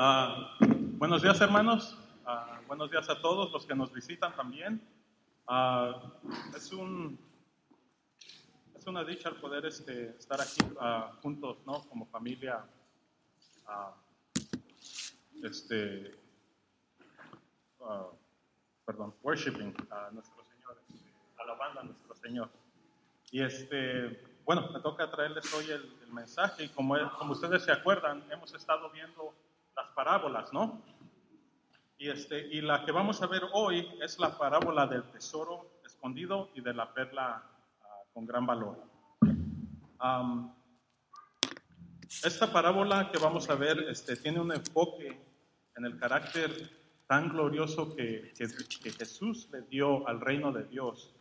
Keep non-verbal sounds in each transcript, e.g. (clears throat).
Ah, buenos días, hermanos. Ah, buenos días a todos los que nos visitan también. Ah, es un es una dicha el poder este, estar aquí juntos, ¿no? Como familia, este, perdón, worshiping a nuestro Señor, este, alabando a nuestro Señor. Y este, bueno, me toca traerles hoy el, mensaje y como, como ustedes se acuerdan, hemos estado viendo parábolas, ¿no? Y, este, y la que vamos a ver hoy es la parábola del tesoro escondido y de la perla ah, con gran valor. esta parábola que vamos a ver este, tiene un enfoque en el carácter tan glorioso que, Jesús le dio al reino de Dios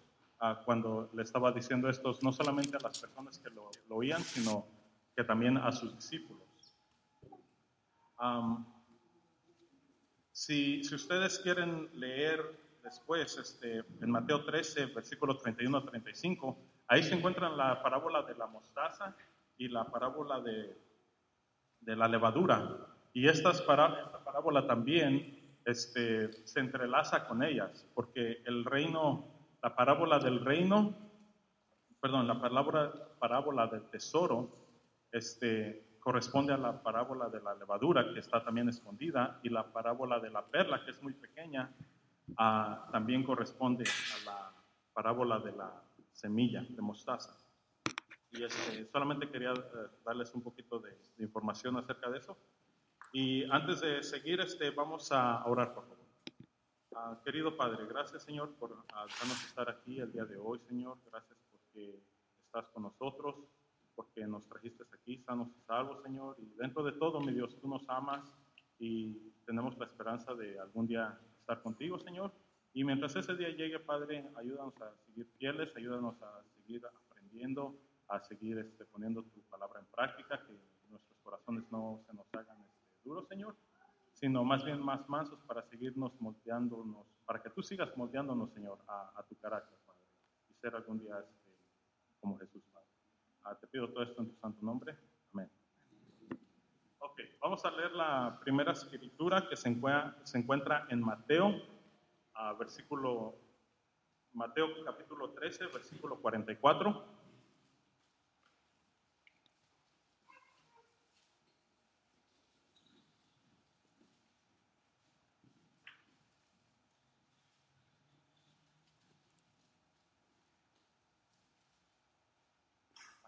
uh, cuando le estaba diciendo esto, no solamente a las personas que lo oían, sino que también a sus discípulos si, si, ustedes quieren leer después este, en Mateo 13, versículo 31 a 35, ahí se encuentran la parábola de la mostaza y la parábola de, de la levadura. Y estas para, esta parábola también este, se entrelaza con ellas, porque el reino, la parábola del reino, perdón, la parábola, parábola del tesoro, este, corresponde a la parábola de la levadura, que está también escondida, y la parábola de la perla, que es muy pequeña, ah, también corresponde a la parábola de la semilla de mostaza. Y este, solamente quería eh, darles un poquito de, información acerca de eso. Y antes de seguir, este, vamos a orar, por favor. Ah, querido Padre, gracias Señor por dejarnos estar aquí el día de hoy, Señor. Gracias porque estás con nosotros porque nos trajiste aquí sanos y salvos, Señor. Y dentro de todo, mi Dios, tú nos amas y tenemos la esperanza de algún día estar contigo, Señor. Y mientras ese día llegue, Padre, ayúdanos a seguir fieles, ayúdanos a seguir aprendiendo, a seguir este, poniendo tu palabra en práctica, que nuestros corazones no se nos hagan este, duros, Señor, sino más bien más mansos para seguirnos moldeándonos, para que tú sigas moldeándonos, Señor, a, tu carácter, Padre, y ser algún día este, como Jesús. Ah, te pido todo esto en tu santo nombre. Amén. Ok, vamos a leer la primera escritura que se encuentra, se encuentra en Mateo, versículo, Mateo capítulo 13, versículo 44.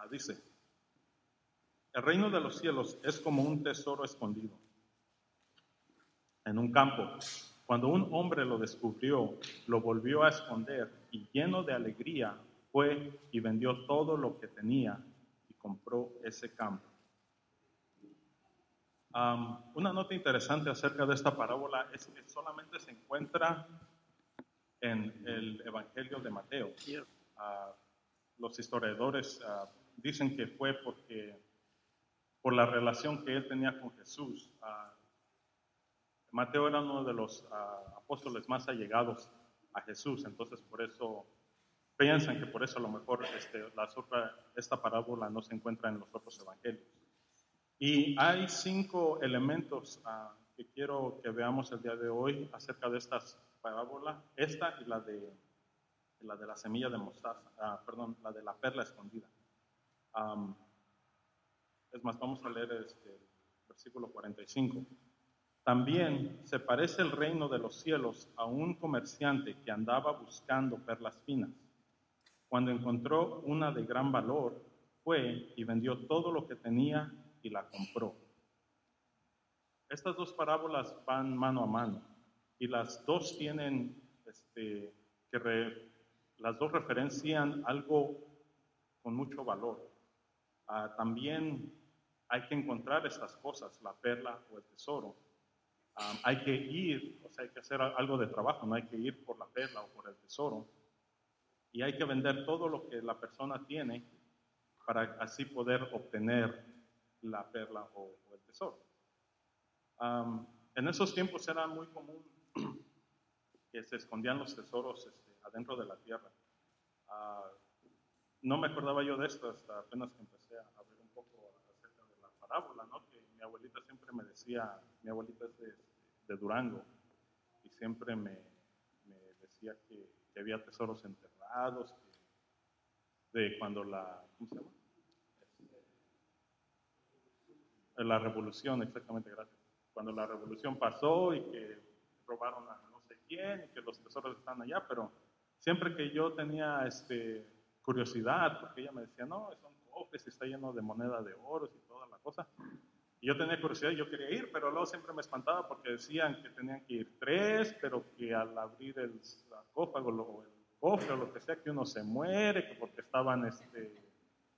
Dice, el reino de los cielos es como un tesoro escondido en un campo. Cuando un hombre lo descubrió, lo volvió a esconder y lleno de alegría fue y vendió todo lo que tenía y compró ese campo. una nota interesante acerca de esta parábola es que solamente se encuentra en el Evangelio de Mateo. Uh, los historiadores uh, dicen que fue porque por la relación que él tenía con Jesús. Ah, Mateo era uno de los ah, apóstoles más allegados a Jesús, entonces por eso piensan que por eso a lo mejor este, esta parábola no se encuentra en los otros evangelios. Y hay cinco elementos ah, que quiero que veamos el día de hoy acerca de estas parábolas, esta y la de la de la semilla de mostaza, perdón, la de la perla escondida es más, vamos a leer este versículo 45. También se parece el reino de los cielos a un comerciante que andaba buscando perlas finas. Cuando encontró una de gran valor, fue y vendió todo lo que tenía y la compró. Estas dos parábolas van mano a mano y las dos tienen este, que las dos referencian algo con mucho valor. Ah, también hay que encontrar estas cosas, la perla o el tesoro. Ah, hay que ir, o sea, hay que hacer algo de trabajo, no hay que ir por la perla o por el tesoro. Y hay que vender todo lo que la persona tiene para así poder obtener la perla o, el tesoro. en esos tiempos era muy común (clears throat) que se escondían los tesoros este, adentro de la tierra. Ah, no me acordaba yo de esto hasta apenas que empecé a ver un poco acerca de la parábola, ¿no? Que mi abuelita siempre me decía, mi abuelita es de, Durango y siempre me, decía que, que había tesoros enterrados, que- de cuando la, ¿cómo se llama? Este, La revolución, exactamente, gracias. Cuando la revolución pasó y que robaron a no sé quién y que los tesoros están allá, pero siempre que yo tenía este, curiosidad, porque ella me decía, no, son cofres está lleno de moneda de oro y toda la cosa. Y yo tenía curiosidad yo quería ir, pero luego siempre me espantaba porque decían que tenían que ir tres, pero que al abrir el sarcófago o el cofre o lo que sea, que uno se muere, que porque estaban, este,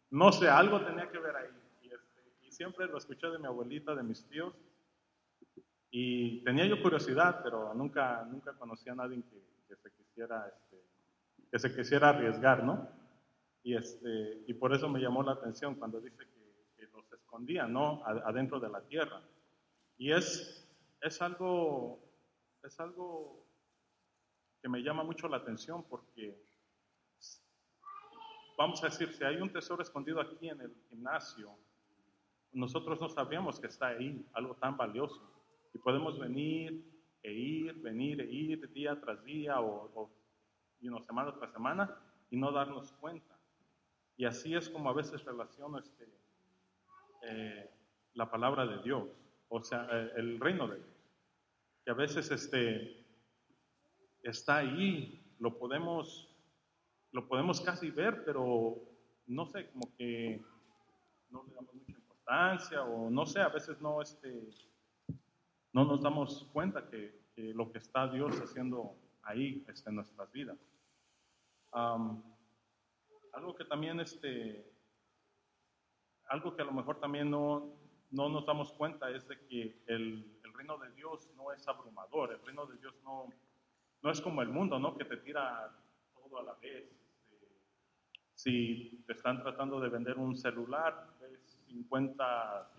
no sé, algo tenía que ver ahí. Y, este, siempre lo escuché de mi abuelita, de mis tíos, y tenía yo curiosidad, pero nunca, nunca conocí a nadie que, que se quisiera, este, que se quisiera arriesgar, ¿no? Y, este, y por eso me llamó la atención cuando dice que, que los escondían, ¿no? Adentro de la tierra. Y es, es, algo, es algo que me llama mucho la atención porque, vamos a decir, si hay un tesoro escondido aquí en el gimnasio, nosotros no sabíamos que está ahí, algo tan valioso. Y podemos venir e ir, venir e ir día tras día o, o you semana tras semana y no darnos cuenta. Y así es como a veces relaciono este, eh, la palabra de Dios, o sea, eh, el reino de Dios. Que a veces este, está ahí, lo podemos, lo podemos casi ver, pero no sé, como que no le damos mucha importancia o no sé, a veces no, este, no nos damos cuenta que, lo que está Dios haciendo ahí este, en nuestras vidas. Algo que también, este, algo que a lo mejor también no, no nos damos cuenta es de que el, el reino de Dios no es abrumador, el reino de Dios no, no es como el mundo, ¿no? Que te tira todo a la vez. Este, si te están tratando de vender un celular, ves 50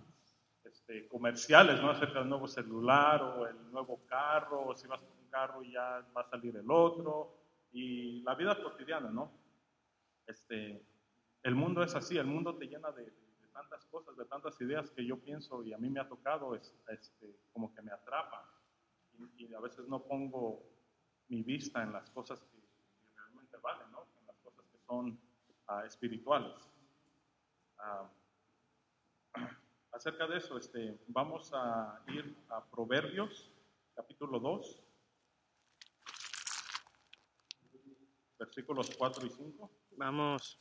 este, comerciales, ¿no? Acerca del nuevo celular o el nuevo carro, o si vas por un carro y ya va a salir el otro, y la vida cotidiana, ¿no? Este, el mundo es así, el mundo te llena de, de tantas cosas, de tantas ideas que yo pienso y a mí me ha tocado, es, este, como que me atrapa, y, y a veces no pongo mi vista en las cosas que, que realmente valen, ¿no? En las cosas que son ah, espirituales. Ah, (clears throat) acerca de eso, este, vamos a ir a Proverbios, capítulo 2, versículos 4 y 5. Vamos.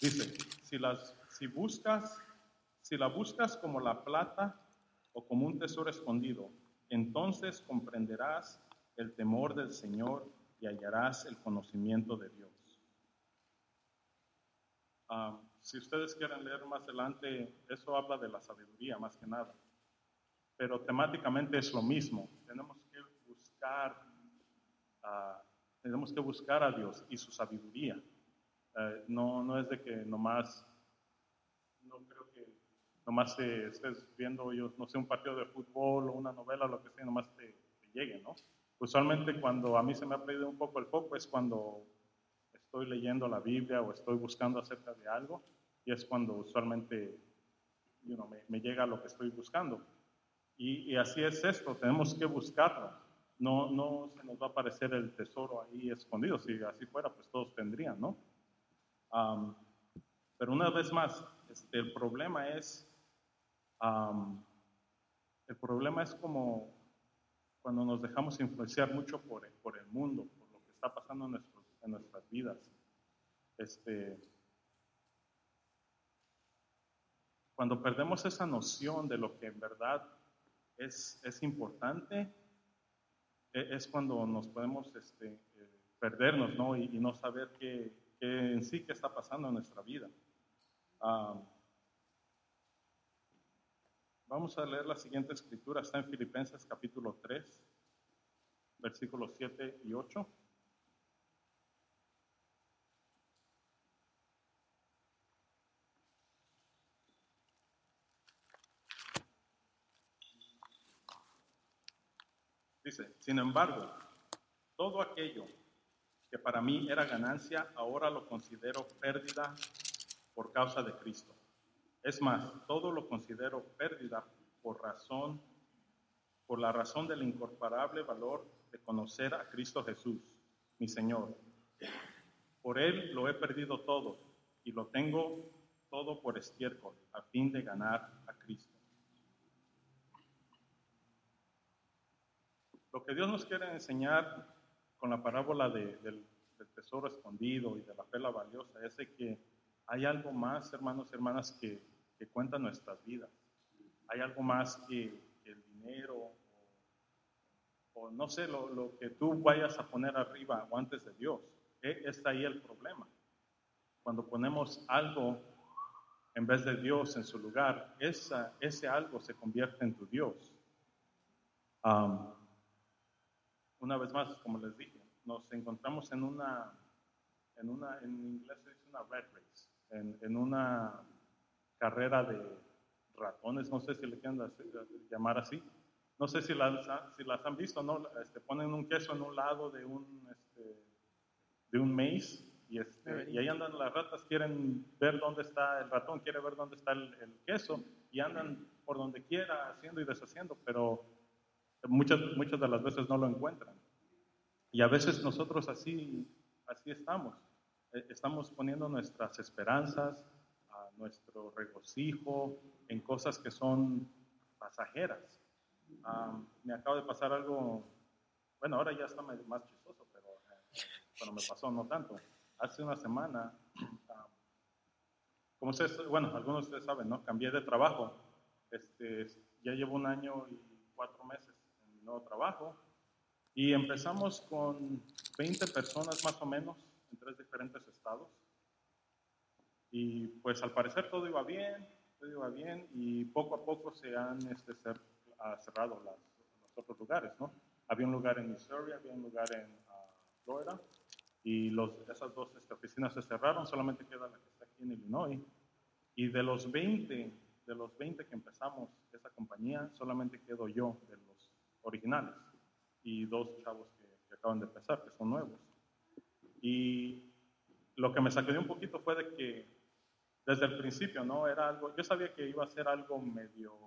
Dice, si, las, si buscas, si la buscas como la plata o como un tesoro escondido, entonces comprenderás el temor del Señor y hallarás el conocimiento de Dios. Ah, si ustedes quieren leer más adelante, eso habla de la sabiduría más que nada. Pero temáticamente es lo mismo. Tenemos que buscar, ah, tenemos que buscar a Dios y su sabiduría. Eh, no, no es de que nomás, no creo que nomás te estés viendo, yo no sé, un partido de fútbol o una novela lo que sea, nomás te, te llegue, ¿no? Usualmente cuando a mí se me ha perdido un poco el foco es cuando estoy leyendo la Biblia o estoy buscando acerca de algo y es cuando usualmente you know, me, me llega lo que estoy buscando. Y, y así es esto, tenemos que buscarlo. No, no se nos va a aparecer el tesoro ahí escondido. Si así fuera, pues todos tendrían, ¿no? Um, pero una vez más, este, el problema es, um, el problema es como cuando nos dejamos influenciar mucho por, por el mundo, por lo que está pasando en, nuestros, en nuestras vidas. Este, cuando perdemos esa noción de lo que en verdad es, es importante, e- es cuando nos podemos este, eh, perdernos ¿no? Y, no saber qué, qué en sí qué está pasando en nuestra vida. Ah, vamos a leer la siguiente escritura, está en Filipenses capítulo 3, versículos 7 y 8. Sin embargo, todo aquello que para mí era ganancia, ahora lo considero pérdida por causa de Cristo. Es más, todo lo considero pérdida por razón, por la razón del incomparable valor de conocer a Cristo Jesús, mi Señor. Por Él lo he perdido todo y lo tengo todo por estiércol, a fin de ganar a Cristo. Lo que Dios nos quiere enseñar con la parábola del, del tesoro escondido y de la pela valiosa es de que hay algo más, hermanos y hermanas, que, que cuenta nuestras vidas. Hay algo más que, el dinero o, no sé, lo, lo, que tú vayas a poner arriba o antes de Dios. E, está ahí el problema. Cuando ponemos algo en vez de Dios en su lugar, esa, ese algo se convierte en tu Dios. Una vez más, como les dije, nos encontramos en una, en una, en inglés se dice una red race, en, en una carrera de ratones, no sé si le quieren llamar así. No sé si las, si las han visto, ¿no? Este, ponen un queso en un lado de un, este, de un maíz y, este, y ahí andan las ratas, quieren ver dónde está el ratón, quiere ver dónde está el, el, queso y andan por donde quiera haciendo y deshaciendo, pero muchas, muchas de las veces no lo encuentran. Y a veces nosotros así, así estamos. Eh, estamos poniendo nuestras esperanzas, a nuestro regocijo en cosas que son pasajeras. me acaba de pasar algo, bueno, ahora ya está más chistoso, pero eh, me pasó no tanto. Hace una semana, como ustedes, bueno, algunos de ustedes saben, ¿no? Cambié de trabajo. Este, ya llevo un año y cuatro meses nuevo trabajo y empezamos con 20 personas más o menos en tres diferentes estados. Y pues al parecer todo iba bien, todo iba bien y poco a poco se han este, ah, cerrado los otros lugares, ¿no? Había un lugar en Missouri, había un lugar en uh, Florida y los, esas dos este, oficinas se cerraron, solamente queda la que está aquí en Illinois. Y de los 20, de los 20 que empezamos esa compañía, solamente quedo yo de originales y dos chavos que, acaban de empezar, que son nuevos. Y lo que me sacudió un poquito fue de que desde el principio, ¿no? Era algo, yo sabía que iba a ser algo medio,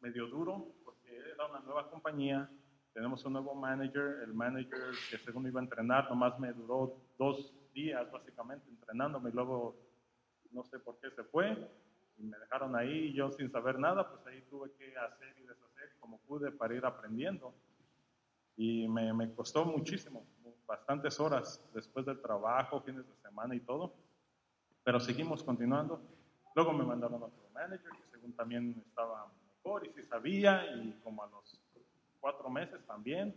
medio duro, porque era una nueva compañía, tenemos un nuevo manager, el manager que según iba a entrenar, nomás me duró dos días básicamente entrenándome y luego no sé por qué se fue y me dejaron ahí, yo sin saber nada, pues ahí tuve que hacer y deshacer como pude para ir aprendiendo. Y me, me, costó muchísimo, bastantes horas después del trabajo, fines de semana y todo. Pero seguimos continuando. Luego me mandaron otro manager que según también estaba mejor y sí sabía y como a los cuatro meses también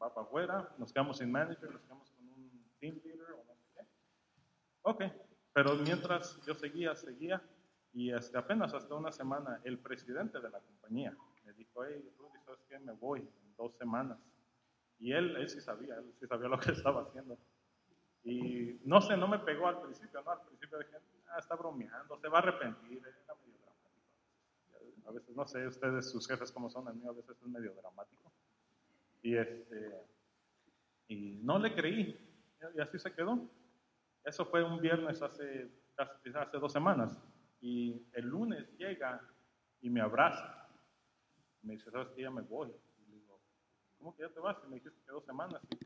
va para afuera, nos quedamos sin manager, nos quedamos con un team leader o no sé qué. Ok, pero mientras yo seguía, seguía y hasta apenas hasta una semana el presidente de la compañía dijo, hey, Rudy, ¿sabes qué? Me voy dos semanas. Y él, él sí sabía, él sí sabía lo que (laughs) estaba haciendo. Y no sé, no me pegó al principio, ¿no? Al principio dije, ah, está bromeando, se va a arrepentir, era medio dramático. A veces, no sé, ustedes, sus jefes como son, a mí a veces es medio dramático. Y este, y no le creí, y así se quedó. Eso fue un viernes hace, hace dos semanas. Y el lunes llega y me abraza. Me dice, ¿sabes qué? Ya me voy. ¿cómo que ya te vas? Y me dijiste que dos semanas. Y,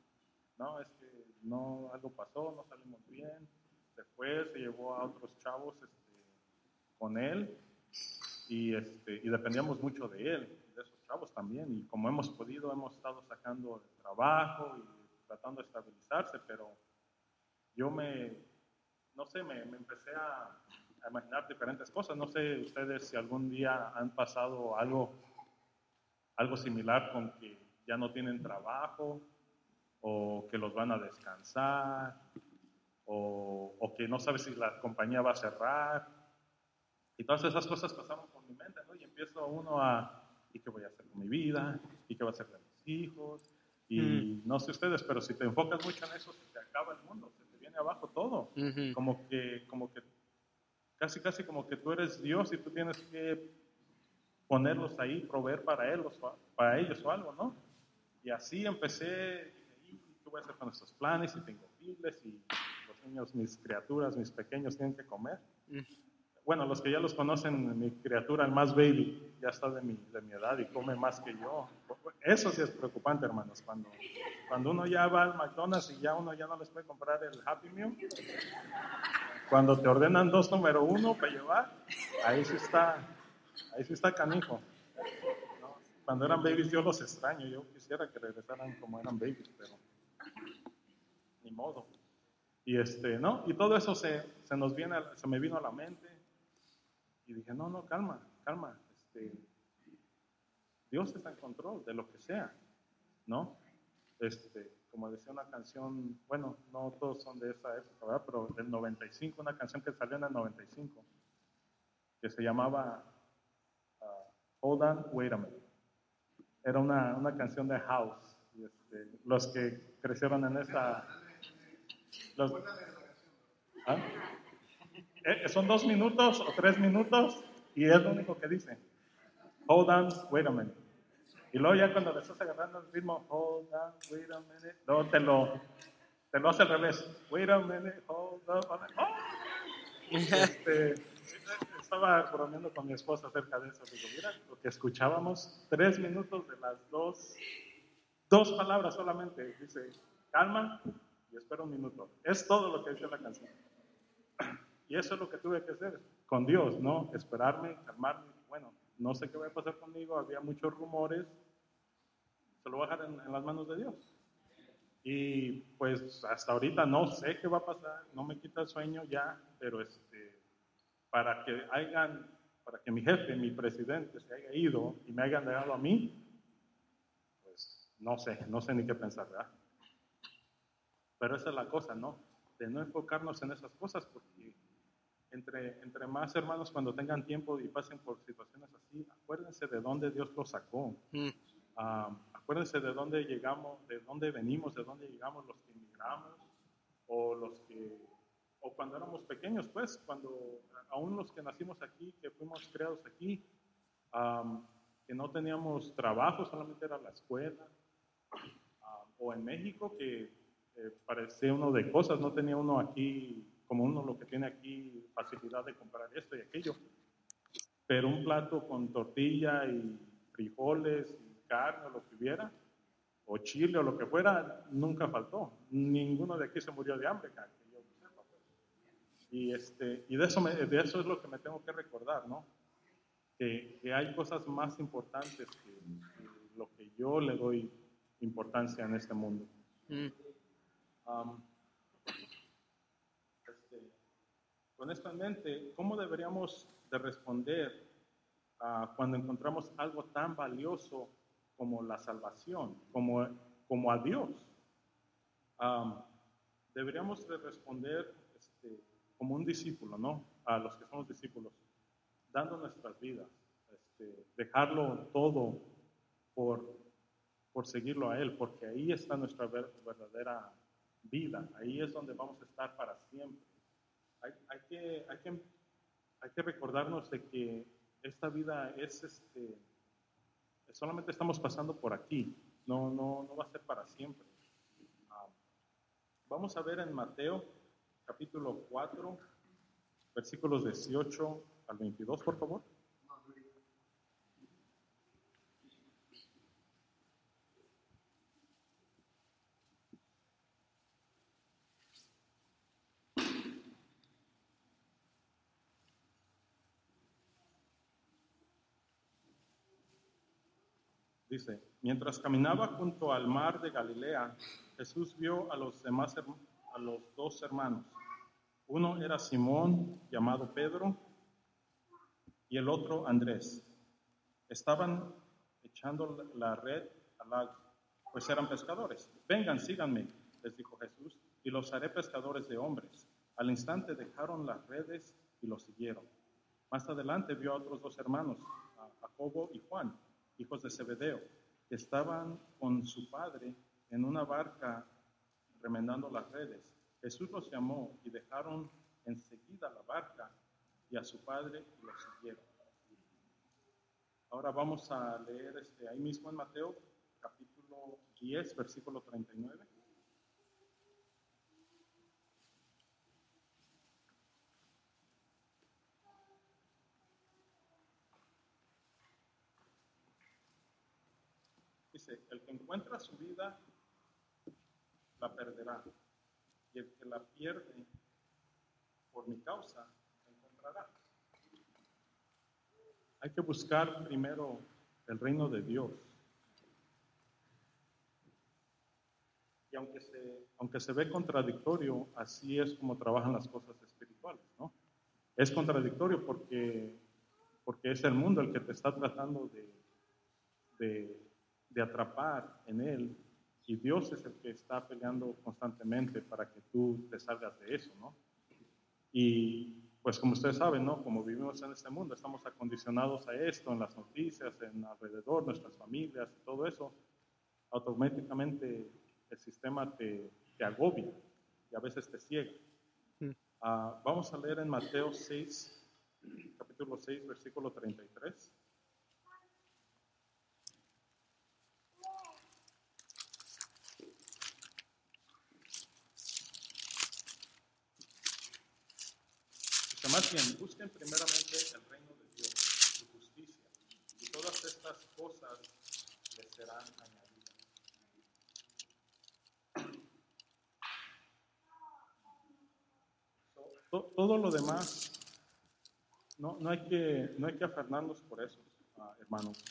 no, es que no, algo pasó, no salimos bien. Se fue, se llevó a otros chavos este, con él y, este, y dependíamos mucho de él, y de esos chavos también. Y como hemos podido, hemos estado sacando el trabajo y tratando de estabilizarse, pero yo me, no sé, me, me empecé a, a imaginar diferentes cosas. No sé ustedes si algún día han pasado algo, algo similar con que ya no tienen trabajo o que los van a descansar o, o, que no sabes si la compañía va a cerrar. Y todas esas cosas pasaron por mi mente, ¿no? Y empiezo uno a, ¿y qué voy a hacer con mi vida? ¿Y qué voy a hacer con mis hijos? Y mm. no sé ustedes, pero si te enfocas mucho en eso, se te acaba el mundo, se te viene abajo todo. Como que, como que, casi, casi como que tú eres Dios y tú tienes que ponerlos ahí, proveer para, ellos, para ellos o algo, ¿no? Y así empecé, ¿qué voy a hacer con estos planes? Y tengo bibles y los niños, mis criaturas, mis pequeños tienen que comer. Mm. Bueno, los que ya los conocen, mi criatura, el más baby, ya está de mi, de mi edad y come más que yo. Eso sí es preocupante, hermanos, cuando, cuando uno ya va al McDonald's y ya uno ya no les puede comprar el Happy Meal. Cuando te ordenan dos número uno para llevar, ahí sí está, ahí sí está canijo. Cuando eran babies yo los extraño, yo quisiera que regresaran como eran babies, pero ni modo. Y este, ¿no? Y todo eso se, se nos viene, se me vino a la mente y dije, no, no, calma, calma, este, Dios está en control de lo que sea, ¿no? Este, como decía una canción, bueno, no todos son de esa época. Pero del 95, una canción que salió en el 95, que se llamaba Hold On, Wait a Minute. Era una, una canción de House. este, los que crecieron en. Los, ¿ah? eh, son dos minutos o tres minutos y es lo único que dice. Hold on, wait a minute. Y luego ya cuando le estás agarrando el ritmo, hold on, wait a minute, luego te lo, te lo hace al revés. Wait a minute, hold on. Oh. Este, estaba bromeando con mi esposa acerca de eso. Digo, mira, lo que escuchábamos, tres minutos de las dos, dos palabras solamente. Dice, calma y espera un minuto. Es todo lo que dice la canción. Y eso es lo que tuve que hacer con Dios, ¿no? Esperarme, calmarme. Bueno, no sé qué va a pasar conmigo, había muchos rumores, se lo voy a dejar en, las manos de Dios. Y pues hasta ahorita no sé qué va a pasar, no me quita el sueño ya, pero este, para que hayan, para que mi jefe, mi presidente se haya ido y me hayan dejado a mí, pues no sé, no sé ni qué pensar, ¿verdad? Pero esa es la cosa, ¿no? De no enfocarnos en esas cosas porque entre, entre más hermanos cuando tengan tiempo y pasen por situaciones así, acuérdense de dónde Dios los sacó. Mm. Acuérdense de dónde llegamos, de dónde venimos, de dónde llegamos los que emigramos o los que, o cuando éramos pequeños, pues, cuando aún los que nacimos aquí, que fuimos creados aquí, que no teníamos trabajo, solamente era la escuela, o en México que eh, parecía uno de cosas, no tenía uno aquí como uno lo que tiene aquí facilidad de comprar esto y aquello. Pero un plato con tortilla y frijoles y carne o lo que hubiera, o chile o lo que fuera, nunca faltó. Ninguno de aquí se murió de hambre, que yo sepa. Pues. Y, este, y de, eso de eso es lo que me tengo que recordar, ¿no? Que, que hay cosas más importantes que, lo que yo le doy importancia en este mundo. Mm. Um, Con esto en mente, ¿cómo deberíamos de responder cuando encontramos algo tan valioso como la salvación, como, como a Dios? deberíamos de responder como un discípulo, ¿no? A los que somos discípulos, dando nuestras vidas, este, dejarlo todo por, por seguirlo a Él, porque ahí está nuestra verdadera vida, ahí es donde vamos a estar para siempre hay, que, hay, que, hay que recordarnos de que esta vida es, este, solamente estamos pasando por aquí, no, no, no va a ser para siempre. Ah, vamos a ver en Mateo capítulo 4, versículos 18 al 22, por favor. Dice, mientras caminaba junto al mar de Galilea, Jesús vio a los demás a los dos hermanos. Uno era Simón, llamado Pedro, y el otro Andrés. Estaban echando la red al lago, pues eran pescadores. Vengan, síganme, les dijo Jesús, y los haré pescadores de hombres. Al instante dejaron las redes y los siguieron. Más adelante vio a otros dos hermanos, Jacobo y Juan hijos de Zebedeo, estaban con su padre en una barca remendando las redes. Jesús los llamó y dejaron enseguida la barca y a su padre y los siguieron. Ahora vamos a leer este, ahí mismo en Mateo, capítulo 10, versículo 39. Dice, el que encuentra su vida, la perderá. Y el que la pierde por mi causa, la encontrará. Hay que buscar primero el reino de Dios. Y aunque se, aunque se ve contradictorio, así es como trabajan las cosas espirituales, ¿no? Es contradictorio porque, porque es el mundo el que te está tratando de, de, de atrapar en él y Dios es el que está peleando constantemente para que tú te salgas de eso, ¿no? Y pues como ustedes saben, ¿no? Como vivimos en este mundo, estamos acondicionados a esto, en las noticias, en alrededor, nuestras familias, todo eso, automáticamente el sistema te, te agobia y a veces te ciega. Ah, vamos a leer en Mateo 6, capítulo 6, versículo 33. Más bien, busquen primeramente el reino de Dios, su justicia, y todas estas cosas les serán añadidas. So, to- todo lo demás, no, no, hay que, no hay que afanarnos por eso, ah, hermanos.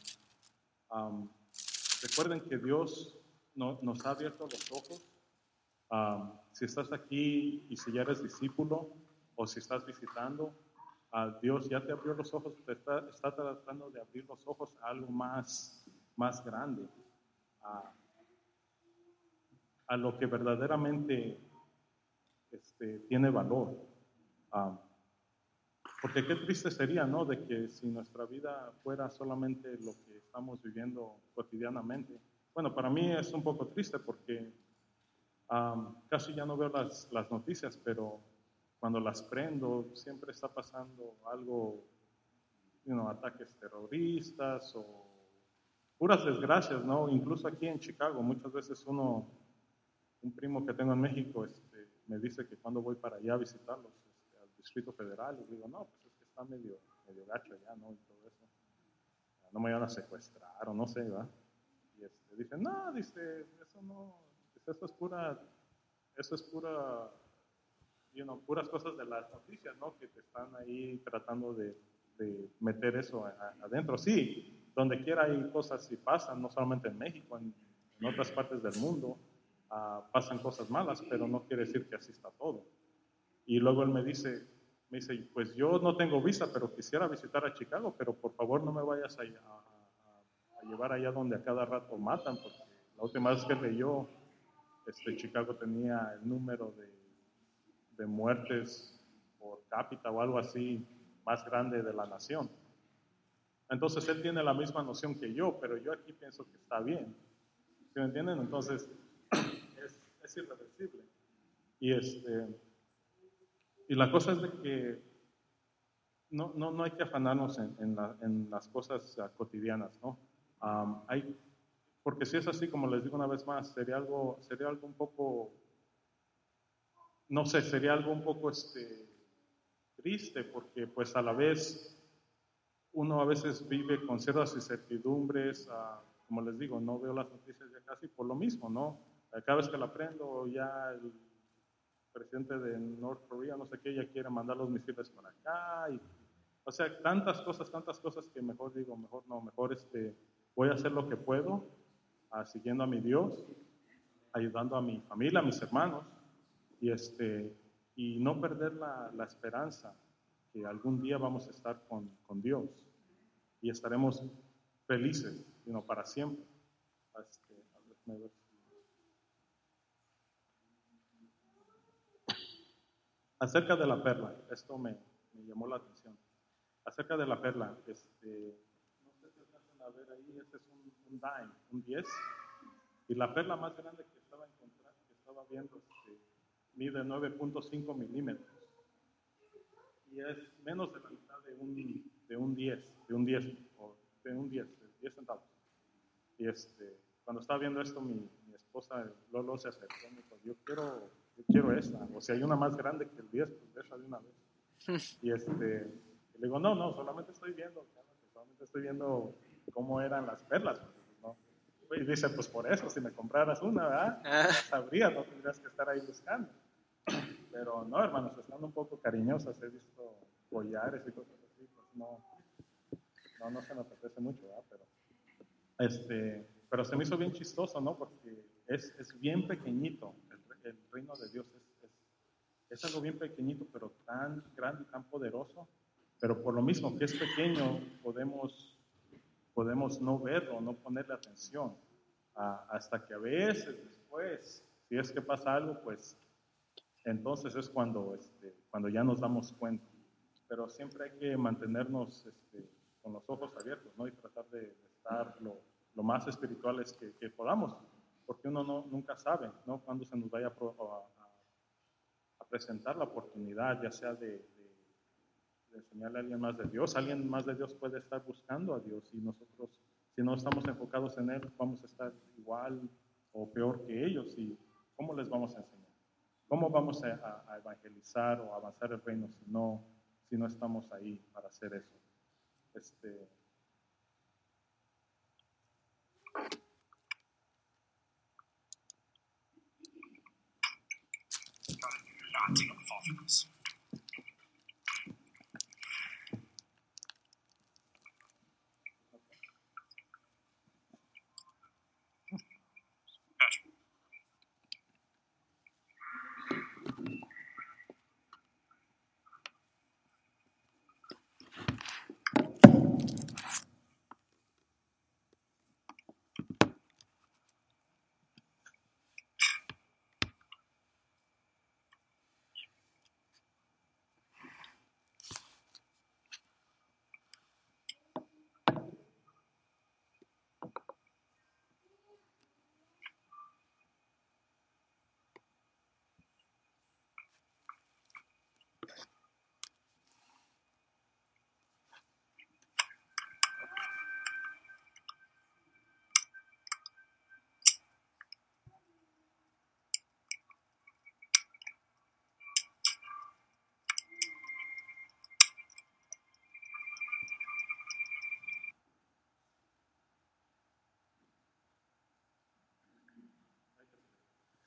Recuerden que Dios no- nos ha abierto los ojos. Si estás aquí y si ya eres discípulo o si estás visitando, ah, Dios ya te abrió los ojos, te está, está tratando de abrir los ojos a algo más, más grande, a, a lo que verdaderamente este, tiene valor. Am, porque qué triste sería, ¿no? De que si nuestra vida fuera solamente lo que estamos viviendo cotidianamente. Bueno, para mí es un poco triste porque am, casi ya no veo las, las noticias, pero cuando las prendo siempre está pasando algo, you know, ataques terroristas o puras desgracias, ¿no? Incluso aquí en Chicago, muchas veces uno, un primo que tengo en México, este, me dice que cuando voy para allá a visitarlos, este, al Distrito Federal, les digo, no, pues es que está medio, medio gacho allá, ¿no? Y todo eso. No me van a secuestrar o no sé, ¿va? Y este, dice, no, dice, eso no, eso es pura, eso es pura, you know, puras cosas de las noticias, ¿no? Que te están ahí tratando de, de meter eso a- a- adentro. Sí, donde quiera hay cosas y pasan, no solamente en México, en, en otras partes del mundo ah, pasan cosas malas, pero no quiere decir que así está todo. Y luego él me dice, me dice, pues yo no tengo visa, pero quisiera visitar a Chicago, pero por favor no me vayas a- a- a llevar allá donde a cada rato matan, porque la última vez que leyó, este, Chicago tenía el número de, de muertes por cápita o algo así más grande de la nación. Entonces él tiene la misma noción que yo, pero yo aquí pienso que está bien. ¿Sí me entienden? Entonces (clears throat) es, es irreversible. Y, este, y la cosa es de que no, no, no hay que afanarnos en, en, la- en las cosas ah, cotidianas, ¿no? Am, hay, porque si es así, como les digo una vez más, sería algo, sería algo un poco, no sé, sería algo un poco este, triste, porque pues a la vez uno a veces vive con ciertas incertidumbres, ah, como les digo, no veo las noticias ya casi por lo mismo, ¿no? Eh, Cada vez que la aprendo, ya el presidente de North Korea, no sé qué, ya quiere mandar los misiles para acá, y, o sea, tantas cosas, tantas cosas que mejor digo, mejor no, mejor este, voy a hacer lo que puedo, ah, siguiendo a mi Dios, ayudando a mi familia, a mis hermanos, y, este, y no perder la, la esperanza que algún día vamos a estar con, con Dios y estaremos felices know, para siempre. Este, Acerca de la perla, esto me, me llamó la atención. Acerca de la perla, este, no sé si alcanzan a ver ahí, este es un, un dime, un 10, y la perla más grande que estaba encontrando, que estaba viendo, este, mide 9.5 milímetros y es menos de la mitad de un, de un 10, de un 10, o de un 10, 10 centavos. Y este, cuando estaba viendo esto, mi, mi esposa Lolo se acercó y me dijo, yo quiero, yo quiero esta. O sea, hay una más grande que el 10, pues de esa de una vez. (laughs) Y este, le digo, no, no, solamente estoy viendo, solamente estoy viendo cómo eran las perlas. ¿no? Y dice, pues por eso, si me compraras una, ¿verdad? Ah. Sabrías, no tendrías que estar ahí buscando. No, hermanos, estando un poco cariñosas, he visto collares y cosas así, pues no, no, no se me apetece mucho, ¿verdad? Pero, este, pero se me hizo bien chistoso, ¿no? Porque es, es bien pequeñito, el, el reino de Dios es, es, es algo bien pequeñito, pero tan grande y tan poderoso. Pero por lo mismo que es pequeño, podemos, podemos no verlo, no ponerle atención, a- hasta que a veces después, si es que pasa algo, pues entonces es cuando, este, cuando ya nos damos cuenta. Pero siempre hay que mantenernos este, con los ojos abiertos ¿no? y tratar de, estar lo, lo más espirituales que, podamos, porque uno no, nunca sabe ¿no? cuándo se nos vaya a, presentar la oportunidad, ya sea de, de- de enseñarle a alguien más de Dios. Alguien más de Dios puede estar buscando a Dios y nosotros, si no estamos enfocados en Él, vamos a estar igual o peor que ellos. ¿Y cómo les vamos a enseñar? ¿Cómo vamos a, evangelizar o avanzar el reino si no, si no estamos ahí para hacer eso? Este,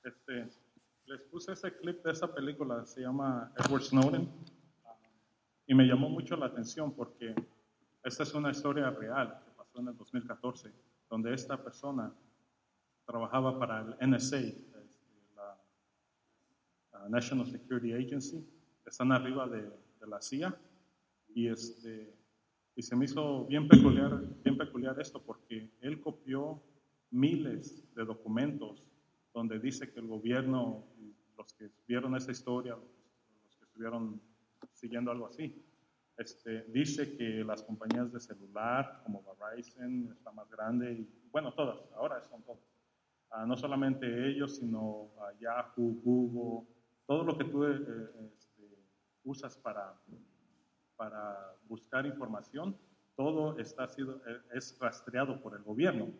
Este, les puse ese clip de esa película, se llama Edward Snowden, y me llamó mucho la atención porque esta es una historia real que pasó en el 2014, donde esta persona trabajaba para el NSA, este, la, National Security Agency, están arriba de, de la CIA, y, este, y se me hizo bien peculiar, bien peculiar esto porque él copió miles de documentos donde dice que el gobierno, los que vieron esa historia, los, que estuvieron siguiendo algo así, este, dice que las compañías de celular como Verizon está más grande, y bueno, todas, ahora son todas. Ah, no solamente ellos, sino ah, Yahoo, Google, todo lo que tú eh, este, usas para, para buscar información, todo está sido, eh, es rastreado por el gobierno.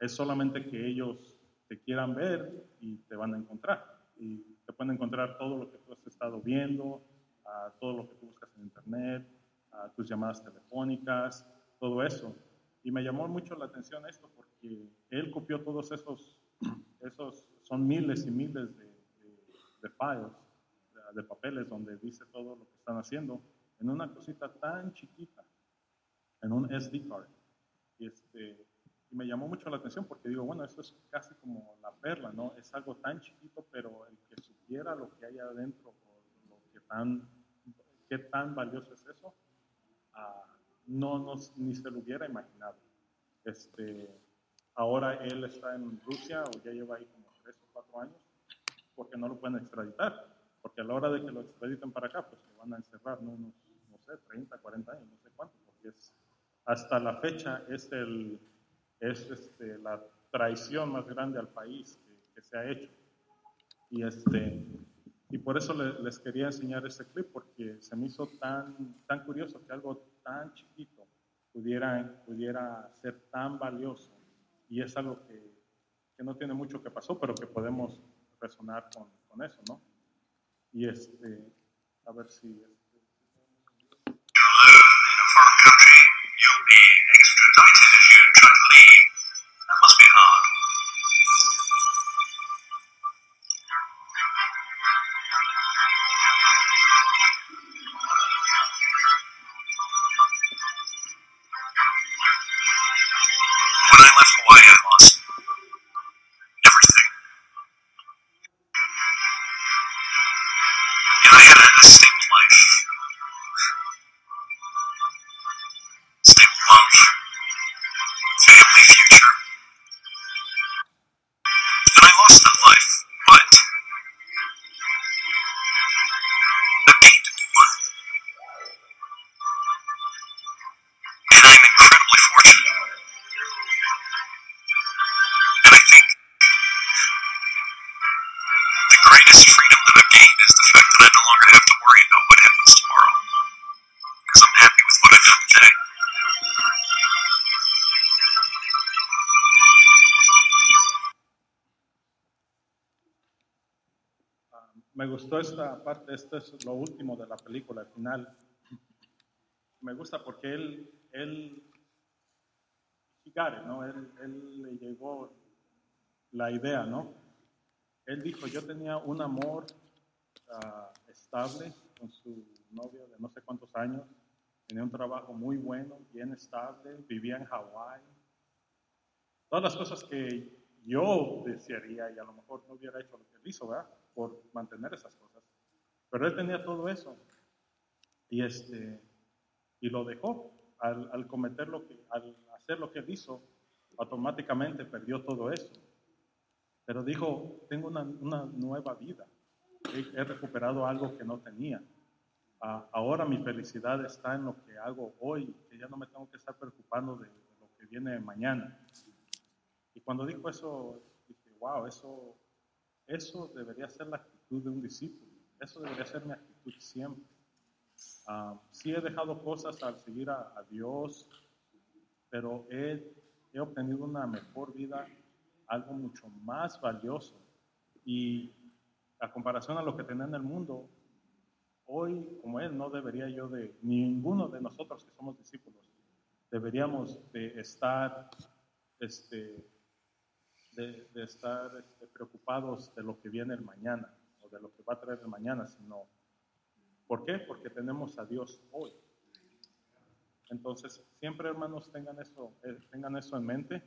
Es solamente que ellos te quieran ver y te van a encontrar. Y te pueden encontrar todo lo que tú has estado viendo, ah, todo lo que tú buscas en internet, ah, tus llamadas telefónicas, todo eso. Y me llamó mucho la atención esto porque él copió todos esos, (clears throat) esos son miles y miles de, de, de files, de, de papeles donde dice todo lo que están haciendo, en una cosita tan chiquita, en un SD card. Y, este, y me llamó mucho la atención porque digo, bueno, eso es casi como la perla, ¿no? Es algo tan chiquito, pero el que supiera lo que hay adentro, o lo que tan, qué tan valioso es eso, ah, no nos, ni se lo hubiera imaginado. Este, ahora él está en Rusia, o ya lleva ahí como tres o cuatro años, porque no lo pueden extraditar. Porque a la hora de que lo extraditen para acá, pues lo van a encerrar, ¿no? Unos, no sé, 30, 40 años, no sé cuánto, porque es, hasta la fecha es, el, es este, la traición más grande al país que, se ha hecho. Y, este, y por eso le- les quería enseñar este clip, porque se me hizo tan, tan curioso que algo tan chiquito pudiera, pudiera ser tan valioso. Y es algo que, que no tiene mucho que pasó, pero que podemos resonar con, con eso, ¿no? Y este, a ver si... me gustó esta parte, esto es lo último de la película, el final. Me gusta porque él, él, it, ¿no? Él, él le llegó la idea, ¿no? Él dijo, yo tenía un amor ah, estable con su novia de no sé cuántos años, tenía un trabajo muy bueno, bien estable, vivía en Hawái. Todas las cosas que yo desearía y a lo mejor no hubiera hecho lo que él hizo, ¿verdad? Por mantener esas cosas. Pero él tenía todo eso. Y, este, y lo dejó. Al, al cometer lo que, al hacer lo que él hizo, automáticamente perdió todo eso. Pero dijo, tengo una, una nueva vida. He, he recuperado algo que no tenía. Ah, ahora mi felicidad está en lo que hago hoy, que ya no me tengo que estar preocupando de, de lo que viene mañana. Y cuando dijo eso, dije, wow, eso, eso debería ser la actitud de un discípulo. Eso debería ser mi actitud siempre. Sí he dejado cosas al seguir a, a Dios, pero he, he obtenido una mejor vida, algo mucho más valioso. Y a comparación a lo que tenía en el mundo, hoy como Él no debería yo de, ninguno de nosotros que somos discípulos, deberíamos de estar, este, de, estar este, preocupados de lo que viene el mañana o de lo que va a traer el mañana, sino, ¿por qué? Porque tenemos a Dios hoy. Entonces, siempre hermanos tengan eso, eh, tengan eso en mente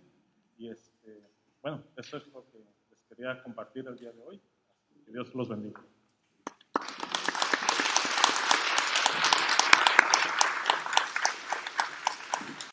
y este, bueno, eso es lo que les quería compartir el día de hoy. Que Dios los bendiga.